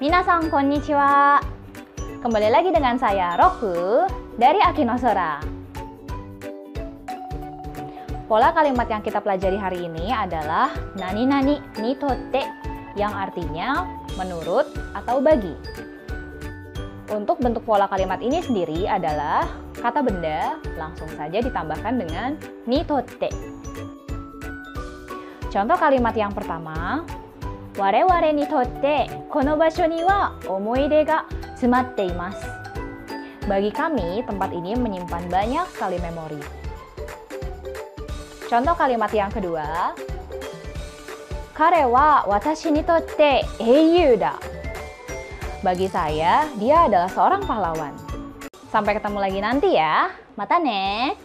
Minasan konnichiwa. Kembali lagi dengan saya Roku dari Akinosora. Pola kalimat yang kita pelajari hari ini adalah nani nani ni totte yang artinya menurut atau bagi. Untuk bentuk pola kalimat ini sendiri adalah kata benda langsung saja ditambahkan dengan ni totte. Contoh kalimat yang pertama, Wareware ni totte kono basho ni wa omoide ga tsumatte imasu. Bagi kami, tempat ini menyimpan banyak sekali memori. Contoh kalimat yang kedua, Kare wa watashi ni da. Bagi saya, dia adalah seorang pahlawan. Sampai ketemu lagi nanti ya. Mata ne.